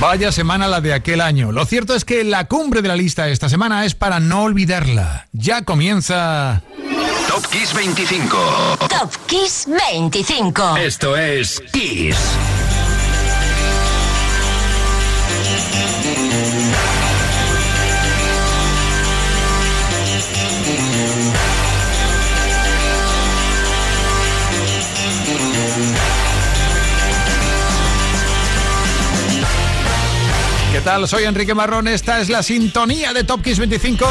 Vaya semana la de aquel año. Lo cierto es que la cumbre de la lista esta semana es para no olvidarla. Ya comienza... Top Kiss 25. Top Kiss 25. Esto es Kiss. Soy Enrique Marrón. Esta es la sintonía de Top Kiss 25.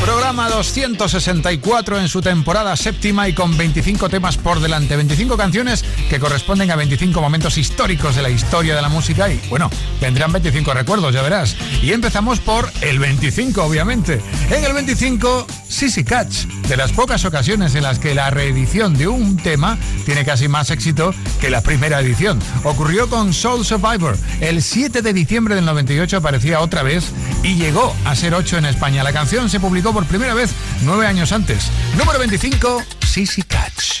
Programa 264 en su temporada séptima y con 25 temas por delante. 25 canciones que corresponden a 25 momentos históricos de la historia de la música y, bueno, tendrán 25 recuerdos, ya verás. Y empezamos por el 25, obviamente. En el 25, Sissy Catch. De las pocas ocasiones en las que la reedición de un tema tiene casi más éxito que la primera edición. Ocurrió con Soul Survivor. El 7 de diciembre del 98 aparecía otra vez y llegó a ser 8 en España. La canción se publicó público por primera vez nueve años antes. Número 25, Sissy Catch.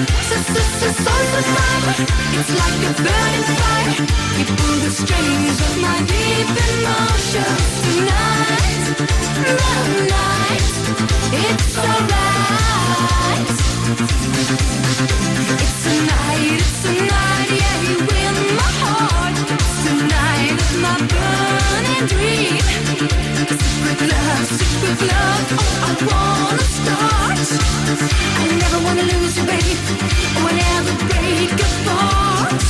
It's like a burning fire. You pull the strings of my deep tonight. Night. It's alright. It's a night. It's a night. secret love, secret love. Oh, I wanna start. I never wanna lose you, babe. Oh, I never break apart.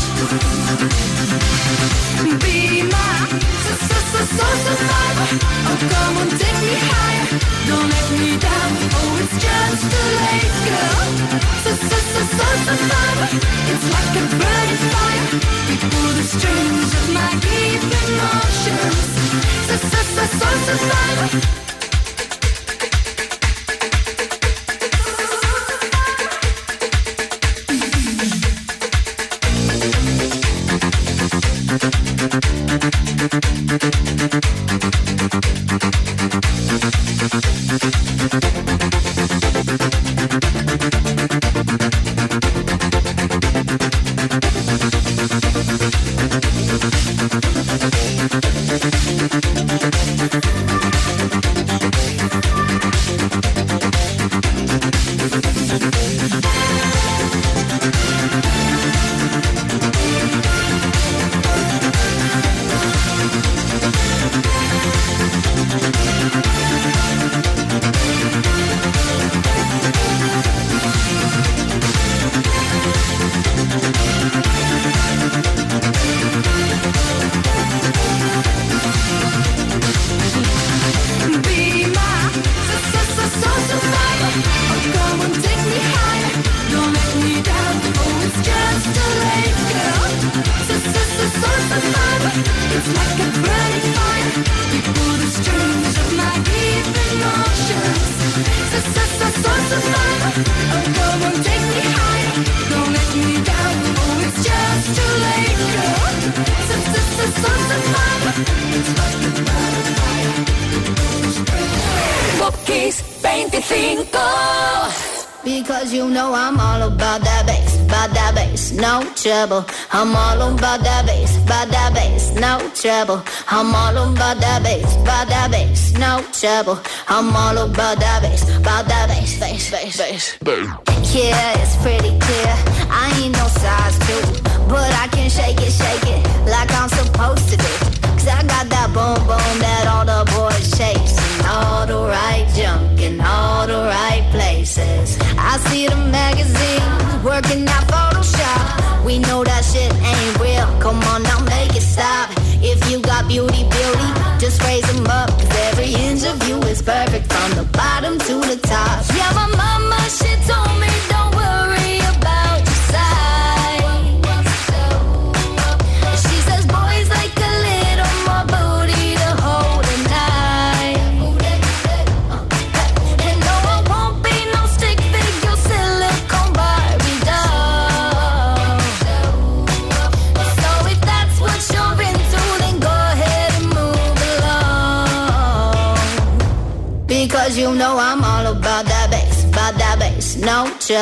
Be my soul survivor. Oh, come on, take me higher. Don't let me down. Oh, it's just too late, girl. Soul survivor. It's like a burning fire. We pull the strings of my deep emotions the source of life. I'm all about that bass, about that bass, no trouble. I'm all about that bass, about that bass, bass, bass, bass. Yeah, it's pretty clear.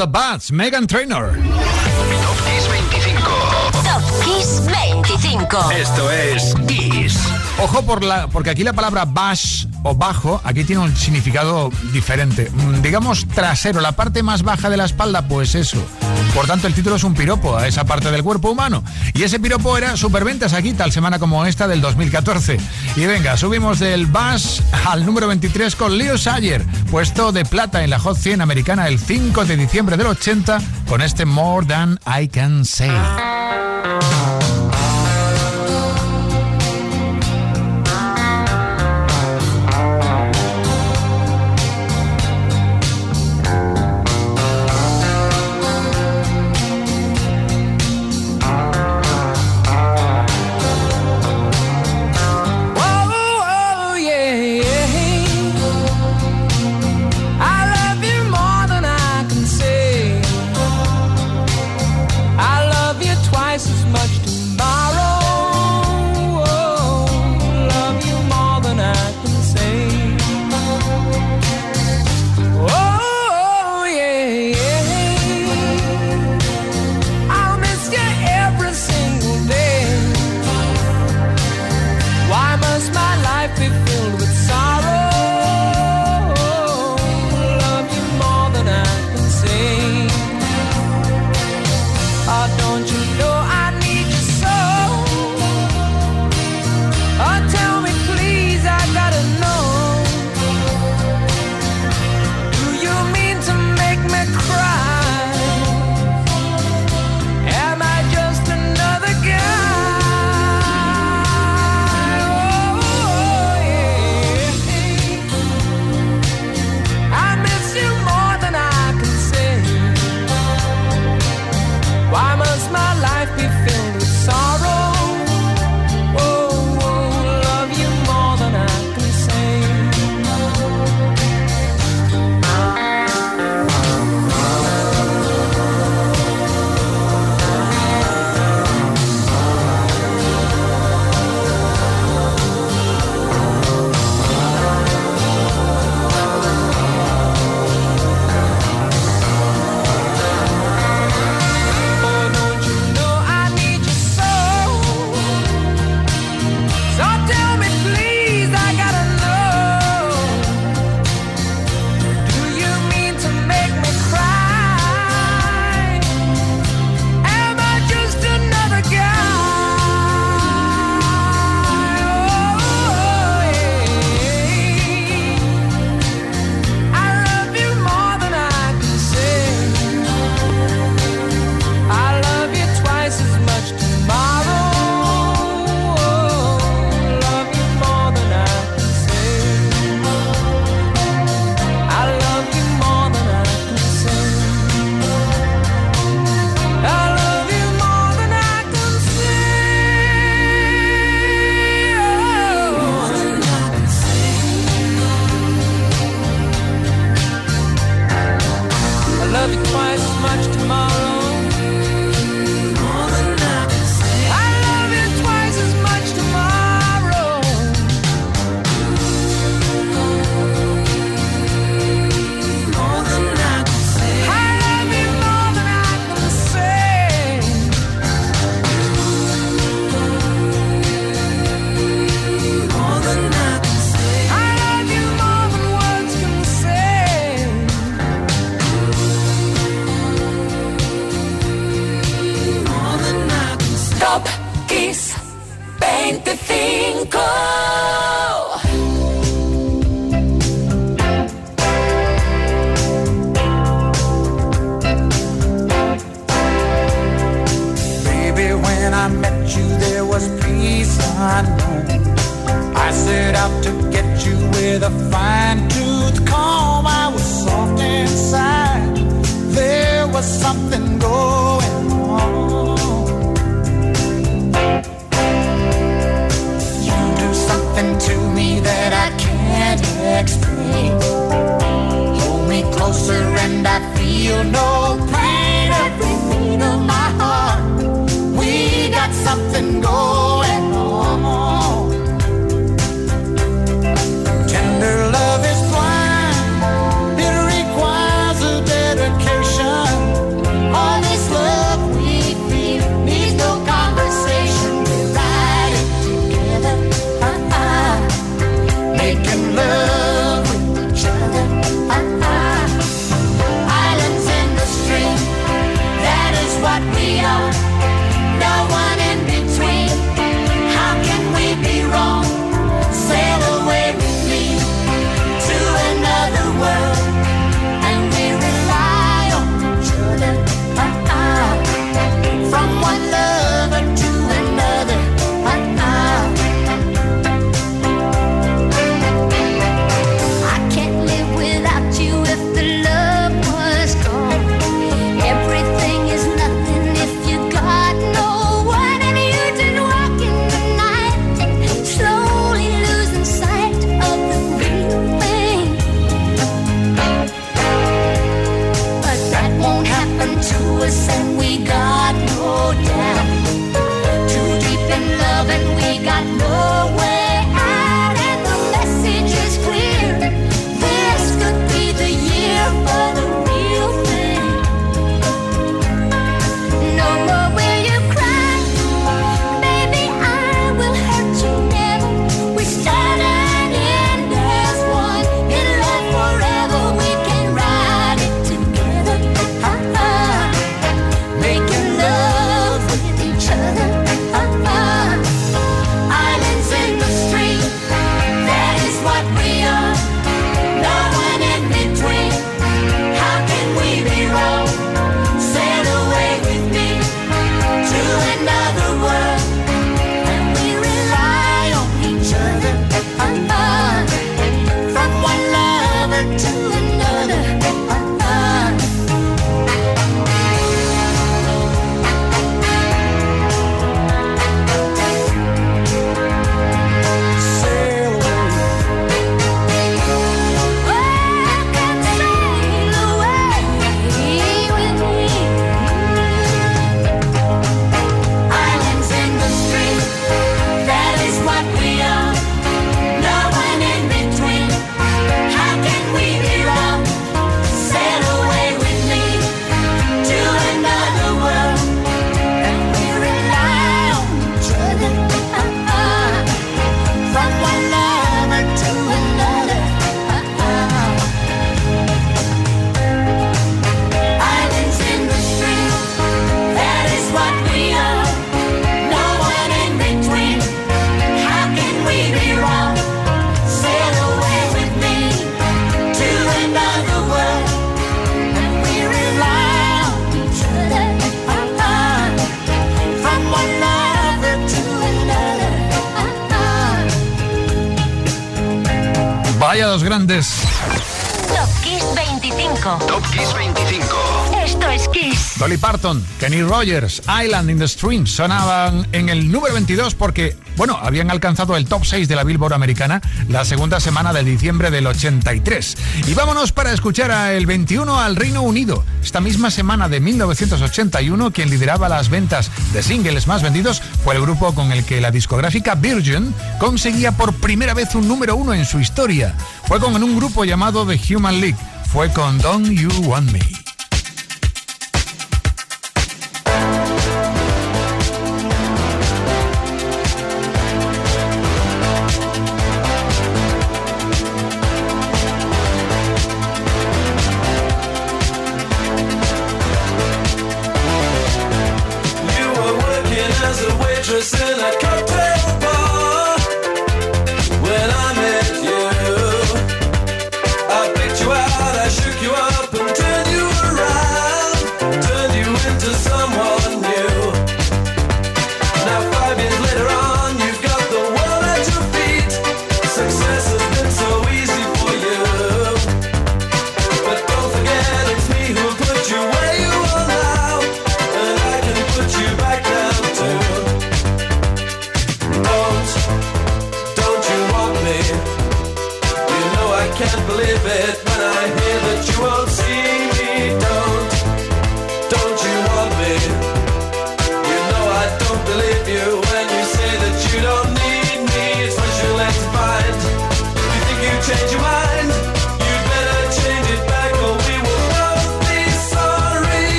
the Bats, Megan Trainor. Top Kiss 25. Top Kiss 25. Esto es Kiss. Ojo por la, porque aquí la palabra bash o bajo, aquí tiene un significado diferente. Mm, Digamos trasero, la parte más baja de la espalda, pues eso. Por tanto, el título es un piropo a esa parte del cuerpo humano. Y ese piropo era superventas aquí, tal semana como esta del 2014. Y venga, subimos del bash al número 23 con Leo Sayer, puesto de plata en la Hot 100 americana el 5 de diciembre del 80 con este More Than I Can Say. Kenny Rogers, Island in the Stream sonaban en el número 22 porque, bueno, habían alcanzado el top 6 de la Billboard americana la segunda semana de diciembre del 83. Y vámonos para escuchar a el 21 al Reino Unido. Esta misma semana de 1981, quien lideraba las ventas de singles más vendidos fue el grupo con el que la discográfica Virgin conseguía por primera vez un número uno en su historia. Fue con un grupo llamado The Human League. Fue con Don't You Want Me.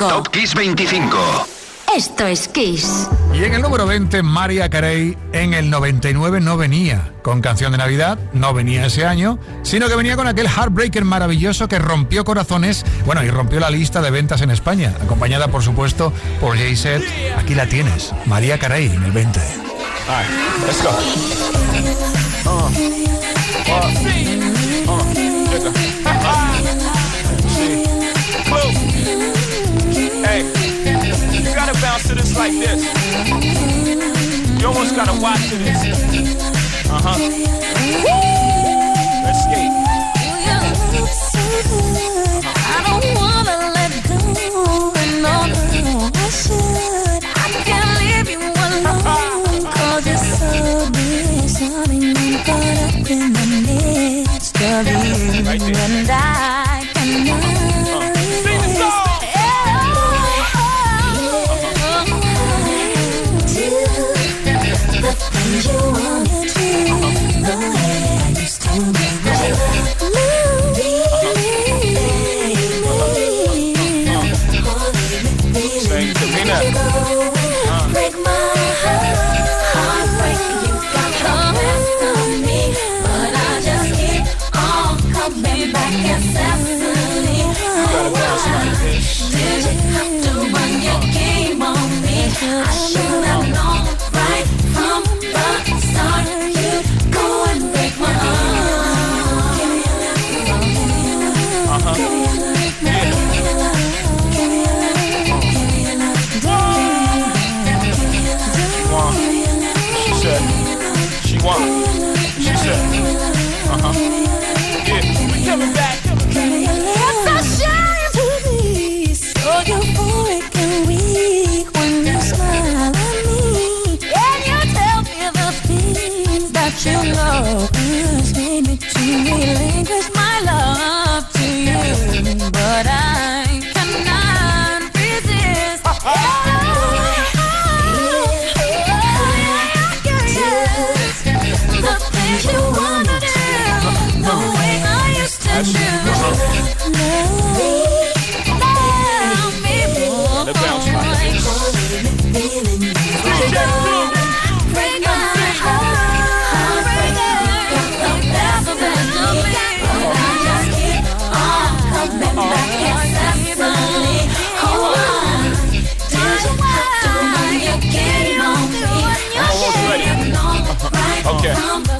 Top Kiss 25. Esto es Kiss. Y en el número 20, María Carey en el 99 no venía con canción de Navidad, no venía ese año, sino que venía con aquel Heartbreaker maravilloso que rompió corazones, bueno, y rompió la lista de ventas en España, acompañada por supuesto por Jay Z. Aquí la tienes, María Carey en el 20. All right, let's go. Oh. Oh. Oh. gotta bounce to this like this. You almost gotta watch to this. Uh huh. Let's skate. And I. Number.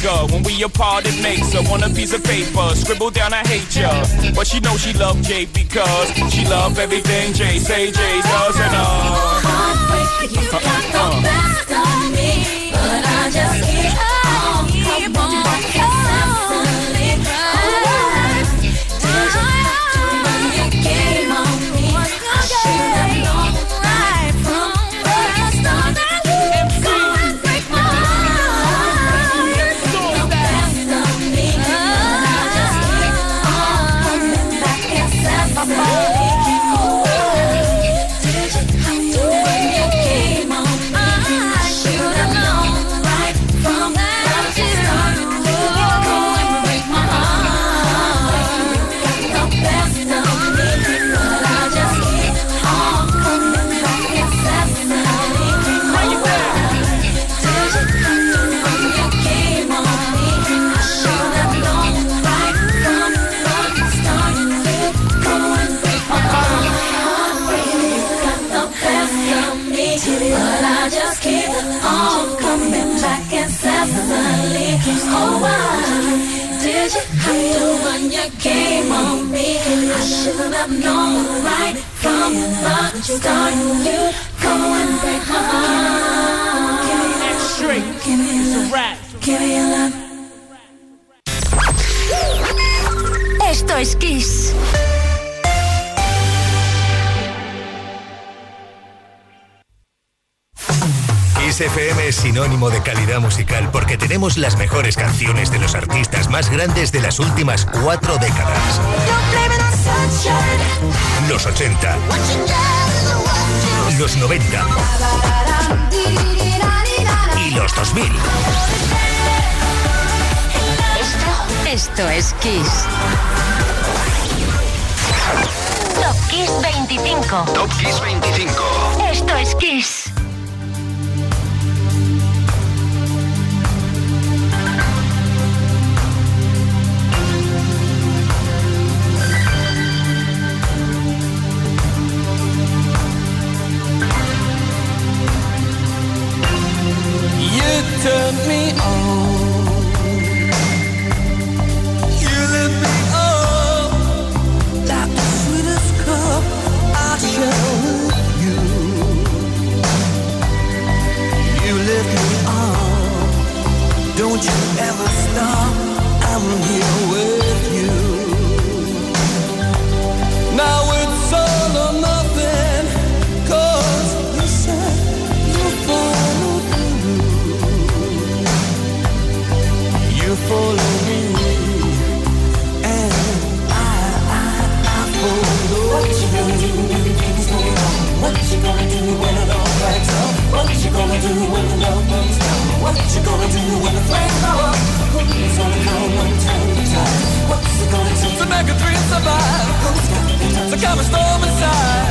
heartbreaker. When we apart, it makes her want a piece of paper. Scribble down, I hate ya. But she know she love Jay because she love everything Jay say Jay does and uh. Game on me? I should have right from the start. You. Give a. Give me love. Esto es Kiss. Kiss FM es sinónimo de calidad musical porque tenemos las mejores canciones de los artistas más grandes de las últimas cuatro décadas. Los 80, los 90 y los 2000. Esto, esto es Kiss. Top Kiss 25. Top Kiss 25. Esto es Kiss. it turned me on. Gonna do when the? Who's gonna come and? What's it gonna take to make a dream survive? The storm inside?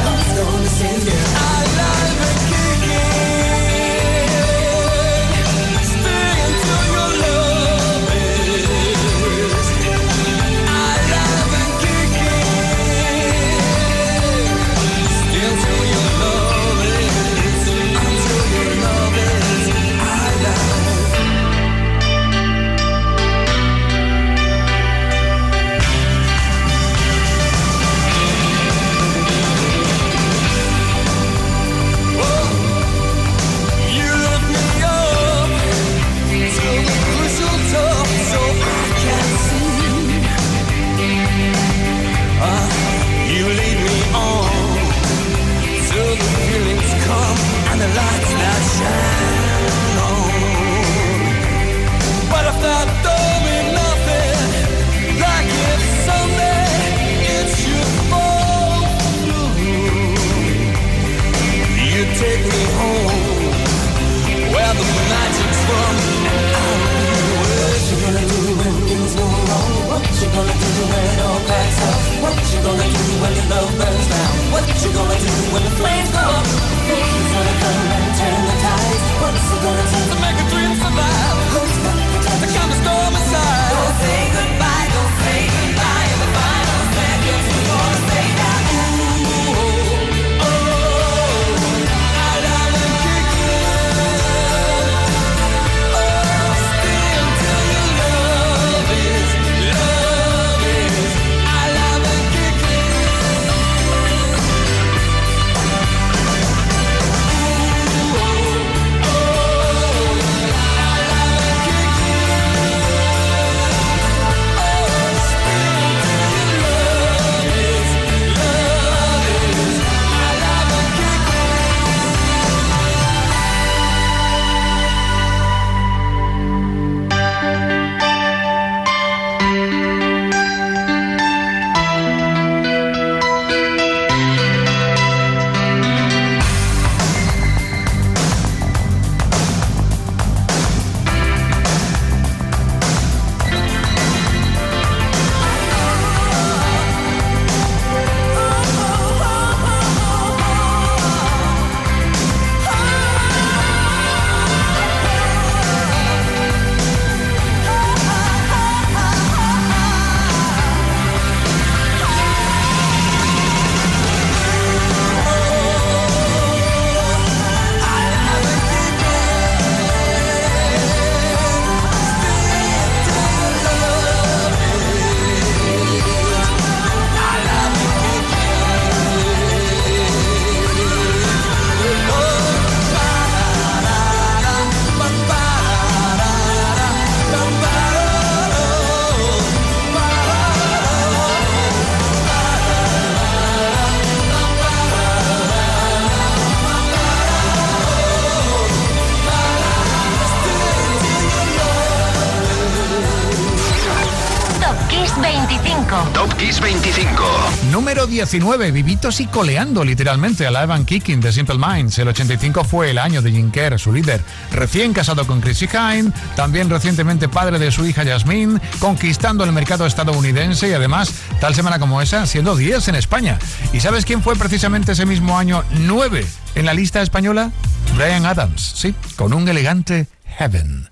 2019, vivitos y coleando literalmente a Live and Kicking de Simple Minds. El 85 fue el año de Jim Kerr, su líder, recién casado con Chrissy Hine, también recientemente padre de su hija Jasmine, conquistando el mercado estadounidense y además, tal semana como esa, siendo 10 en España. ¿Y sabes quién fue precisamente ese mismo año 9 en la lista española? Brian Adams, sí, con un elegante Heaven.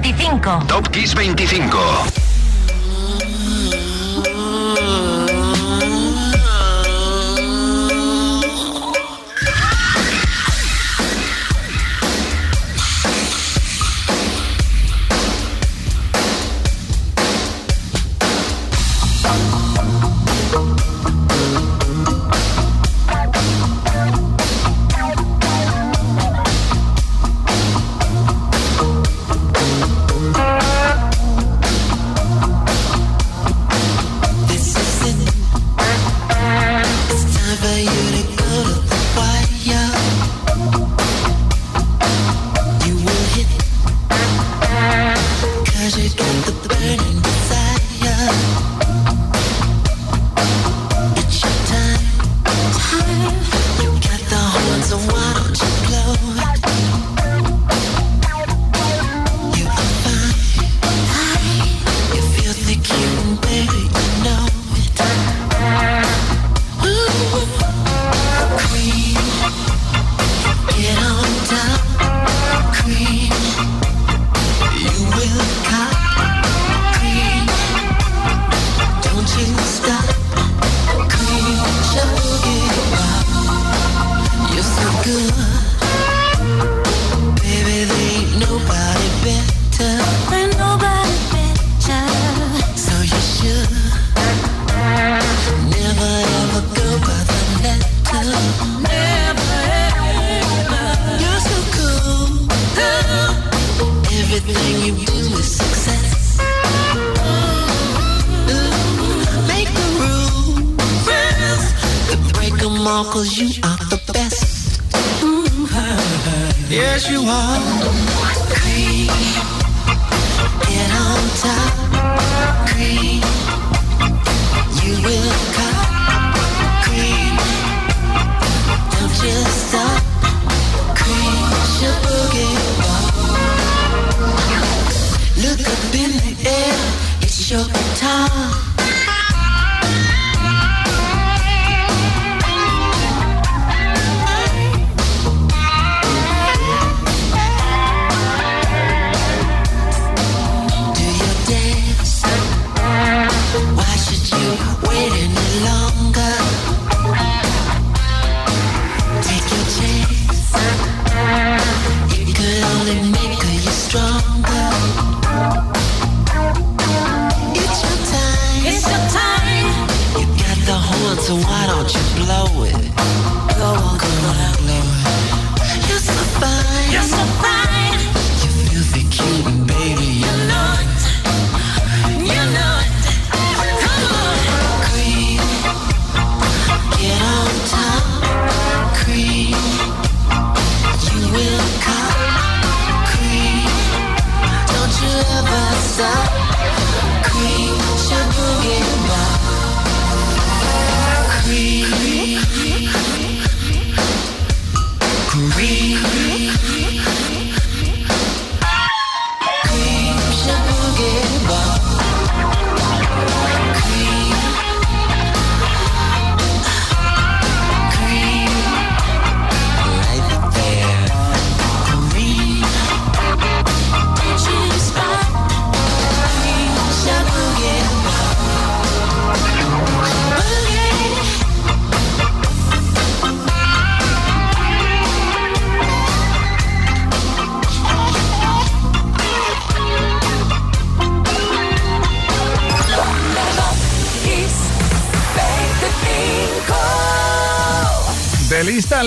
25. Top Kiss 25. cause you are the best. Mm -hmm. Yes, you are.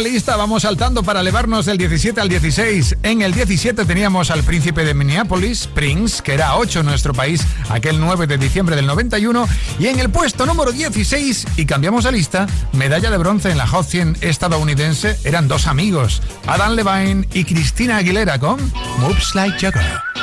lista vamos saltando para elevarnos del 17 al 16. En el 17 teníamos al príncipe de Minneapolis, Prince, que era 8 en nuestro país aquel 9 de diciembre del 91. Y en el puesto número 16, y cambiamos de lista, medalla de bronce en la Hot 100 estadounidense, eran dos amigos, Adam Levine y Cristina Aguilera con Moves Like Jagger.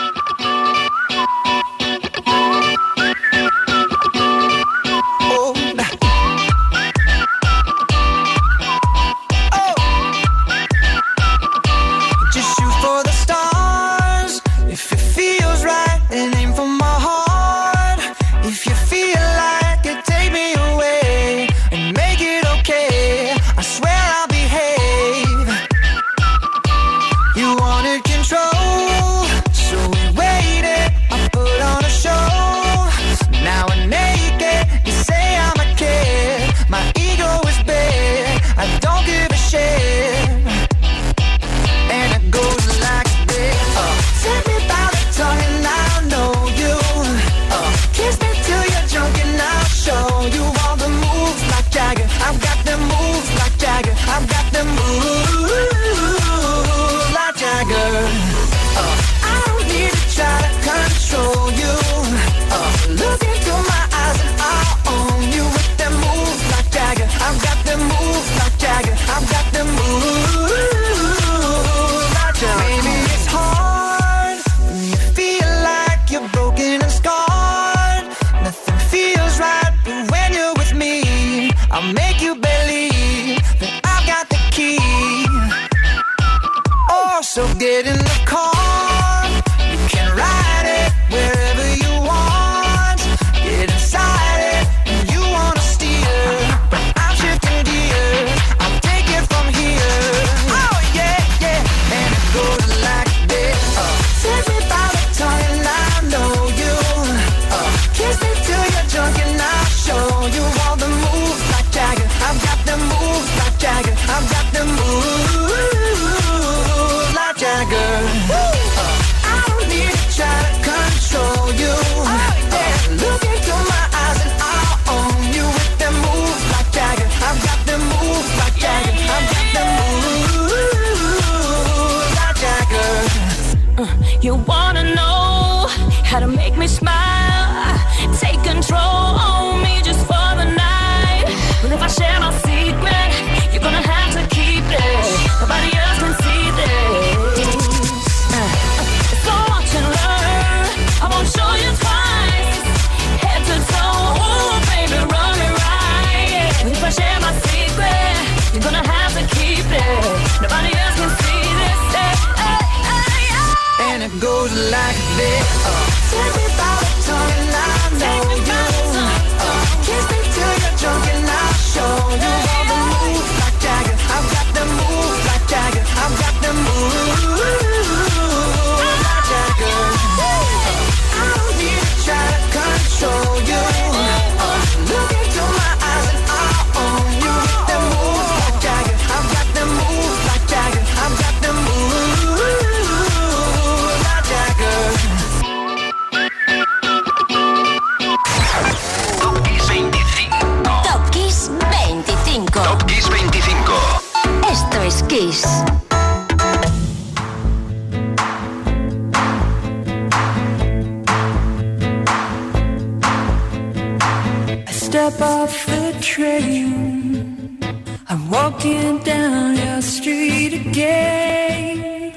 down your street again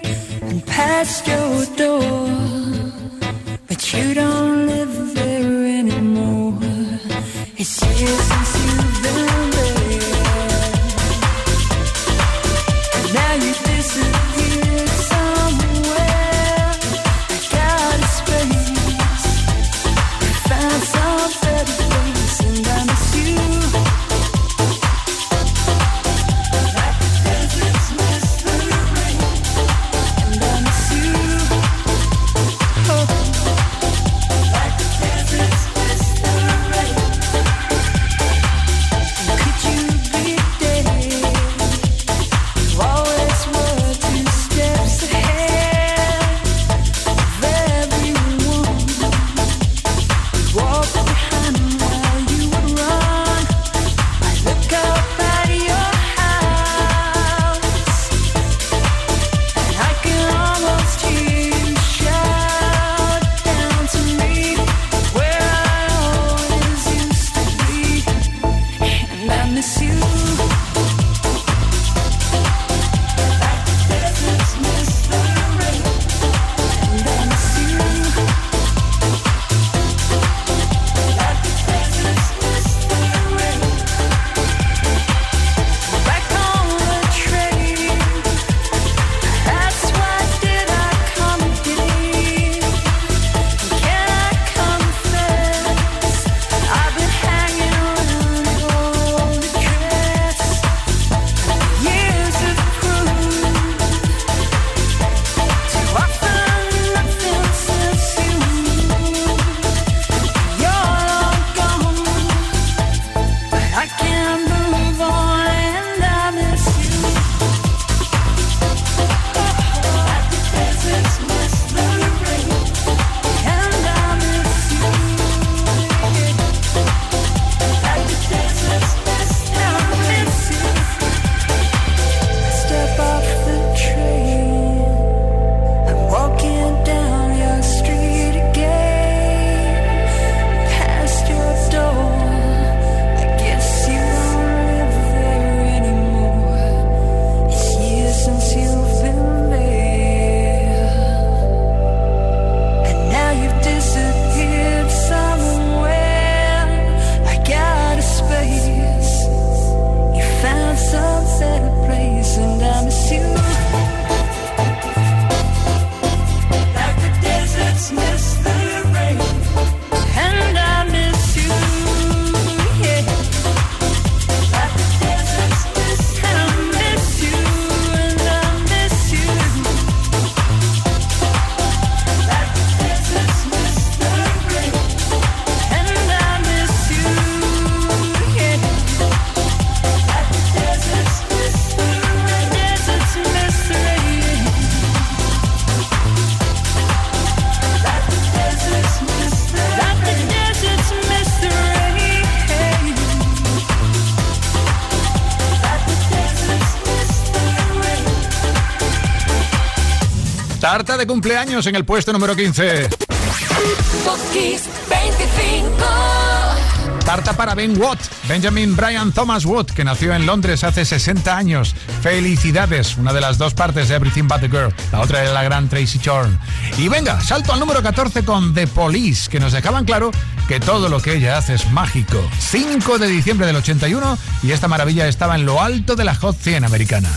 and past your door, but you don't live there anymore. It's years since. Tarta de cumpleaños en el puesto número 15. Kiss 25. Tarta para Ben Watt, Benjamin Brian Thomas Watt, que nació en Londres hace 60 años. Felicidades, una de las dos partes de Everything But the Girl, la otra era la gran Tracy Chorn. Y venga, salto al número 14 con The Police, que nos dejaban claro que todo lo que ella hace es mágico. 5 de diciembre del 81 y esta maravilla estaba en lo alto de la Hot 100 americana.